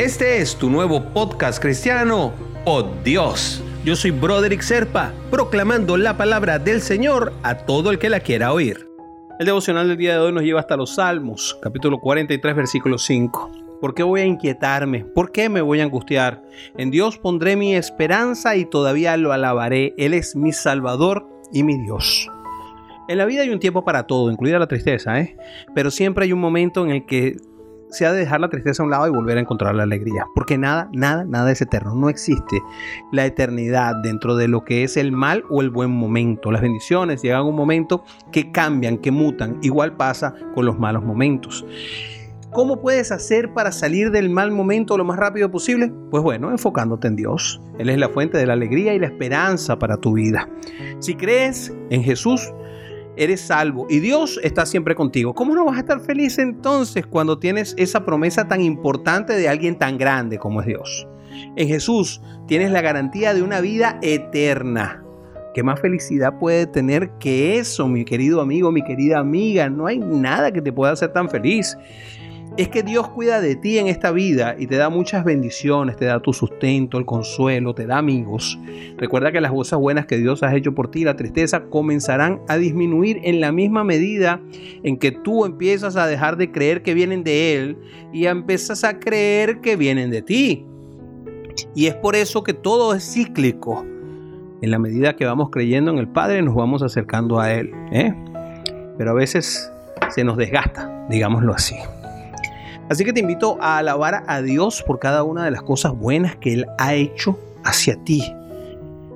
Este es tu nuevo podcast cristiano, Oh Dios. Yo soy Broderick Serpa, proclamando la palabra del Señor a todo el que la quiera oír. El devocional del día de hoy nos lleva hasta los Salmos, capítulo 43, versículo 5. ¿Por qué voy a inquietarme? ¿Por qué me voy a angustiar? En Dios pondré mi esperanza y todavía lo alabaré. Él es mi Salvador y mi Dios. En la vida hay un tiempo para todo, incluida la tristeza, ¿eh? Pero siempre hay un momento en el que se ha de dejar la tristeza a un lado y volver a encontrar la alegría. Porque nada, nada, nada es eterno. No existe la eternidad dentro de lo que es el mal o el buen momento. Las bendiciones llegan un momento que cambian, que mutan. Igual pasa con los malos momentos. ¿Cómo puedes hacer para salir del mal momento lo más rápido posible? Pues bueno, enfocándote en Dios. Él es la fuente de la alegría y la esperanza para tu vida. Si crees en Jesús, eres salvo y Dios está siempre contigo. ¿Cómo no vas a estar feliz entonces cuando tienes esa promesa tan importante de alguien tan grande como es Dios? En Jesús tienes la garantía de una vida eterna. ¿Qué más felicidad puede tener que eso, mi querido amigo, mi querida amiga? No hay nada que te pueda hacer tan feliz es que Dios cuida de ti en esta vida y te da muchas bendiciones, te da tu sustento, el consuelo, te da amigos. Recuerda que las cosas buenas que Dios ha hecho por ti, la tristeza, comenzarán a disminuir en la misma medida en que tú empiezas a dejar de creer que vienen de Él y empiezas a creer que vienen de ti. Y es por eso que todo es cíclico. En la medida que vamos creyendo en el Padre, nos vamos acercando a Él. ¿eh? Pero a veces se nos desgasta, digámoslo así. Así que te invito a alabar a Dios por cada una de las cosas buenas que Él ha hecho hacia ti.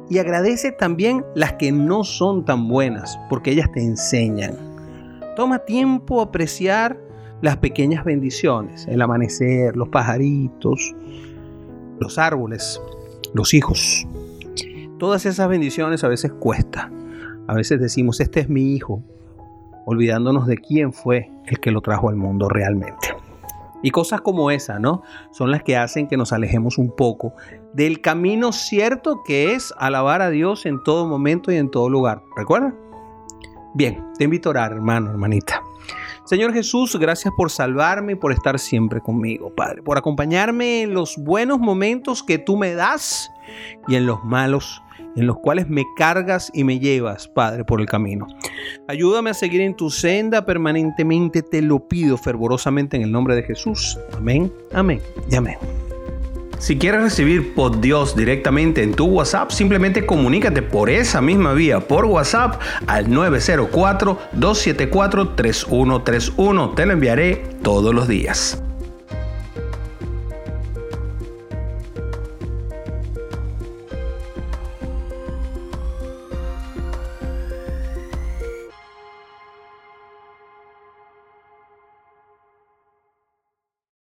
Y agradece también las que no son tan buenas, porque ellas te enseñan. Toma tiempo a apreciar las pequeñas bendiciones, el amanecer, los pajaritos, los árboles, los hijos. Todas esas bendiciones a veces cuesta. A veces decimos, este es mi hijo, olvidándonos de quién fue el que lo trajo al mundo realmente. Y cosas como esa, ¿no? Son las que hacen que nos alejemos un poco del camino cierto que es alabar a Dios en todo momento y en todo lugar. ¿Recuerda? Bien, te invito a orar, hermano, hermanita. Señor Jesús, gracias por salvarme y por estar siempre conmigo, Padre, por acompañarme en los buenos momentos que tú me das y en los malos en los cuales me cargas y me llevas, Padre, por el camino. Ayúdame a seguir en tu senda permanentemente, te lo pido fervorosamente en el nombre de Jesús. Amén, amén y amén. Si quieres recibir por Dios directamente en tu WhatsApp, simplemente comunícate por esa misma vía por WhatsApp al 904-274-3131. Te lo enviaré todos los días.